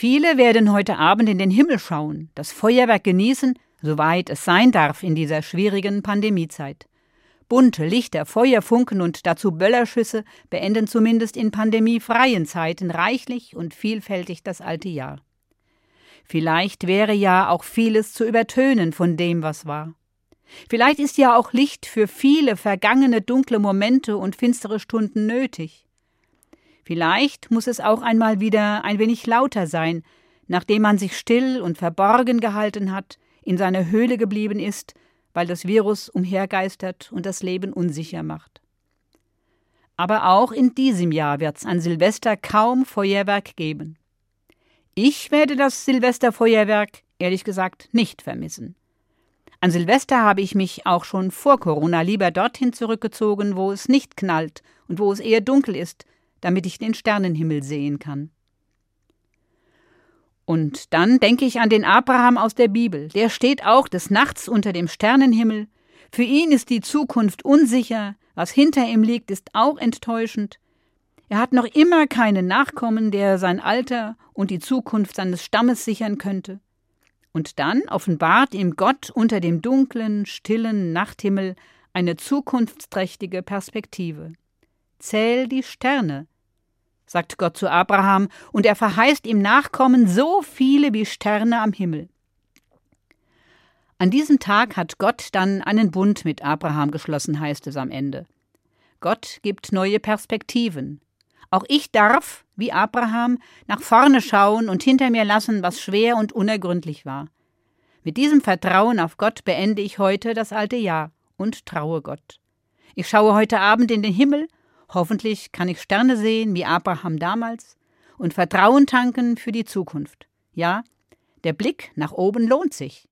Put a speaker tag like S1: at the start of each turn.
S1: Viele werden heute Abend in den Himmel schauen, das Feuerwerk genießen, soweit es sein darf in dieser schwierigen Pandemiezeit. Bunte Lichter, Feuerfunken und dazu Böllerschüsse beenden zumindest in pandemiefreien Zeiten reichlich und vielfältig das alte Jahr. Vielleicht wäre ja auch vieles zu übertönen von dem, was war. Vielleicht ist ja auch Licht für viele vergangene dunkle Momente und finstere Stunden nötig. Vielleicht muss es auch einmal wieder ein wenig lauter sein, nachdem man sich still und verborgen gehalten hat, in seiner Höhle geblieben ist weil das Virus umhergeistert und das Leben unsicher macht. Aber auch in diesem Jahr wird es an Silvester kaum Feuerwerk geben. Ich werde das Silvesterfeuerwerk, ehrlich gesagt, nicht vermissen. An Silvester habe ich mich auch schon vor Corona lieber dorthin zurückgezogen, wo es nicht knallt und wo es eher dunkel ist, damit ich den Sternenhimmel sehen kann. Und dann denke ich an den Abraham aus der Bibel. Der steht auch des Nachts unter dem Sternenhimmel. Für ihn ist die Zukunft unsicher, was hinter ihm liegt, ist auch enttäuschend. Er hat noch immer keinen Nachkommen, der sein Alter und die Zukunft seines Stammes sichern könnte. Und dann offenbart ihm Gott unter dem dunklen, stillen Nachthimmel eine zukunftsträchtige Perspektive. Zähl die Sterne, sagt Gott zu Abraham, und er verheißt ihm Nachkommen so viele wie Sterne am Himmel. An diesem Tag hat Gott dann einen Bund mit Abraham geschlossen, heißt es am Ende. Gott gibt neue Perspektiven. Auch ich darf, wie Abraham, nach vorne schauen und hinter mir lassen, was schwer und unergründlich war. Mit diesem Vertrauen auf Gott beende ich heute das alte Jahr und traue Gott. Ich schaue heute Abend in den Himmel Hoffentlich kann ich Sterne sehen wie Abraham damals und Vertrauen tanken für die Zukunft. Ja, der Blick nach oben lohnt sich.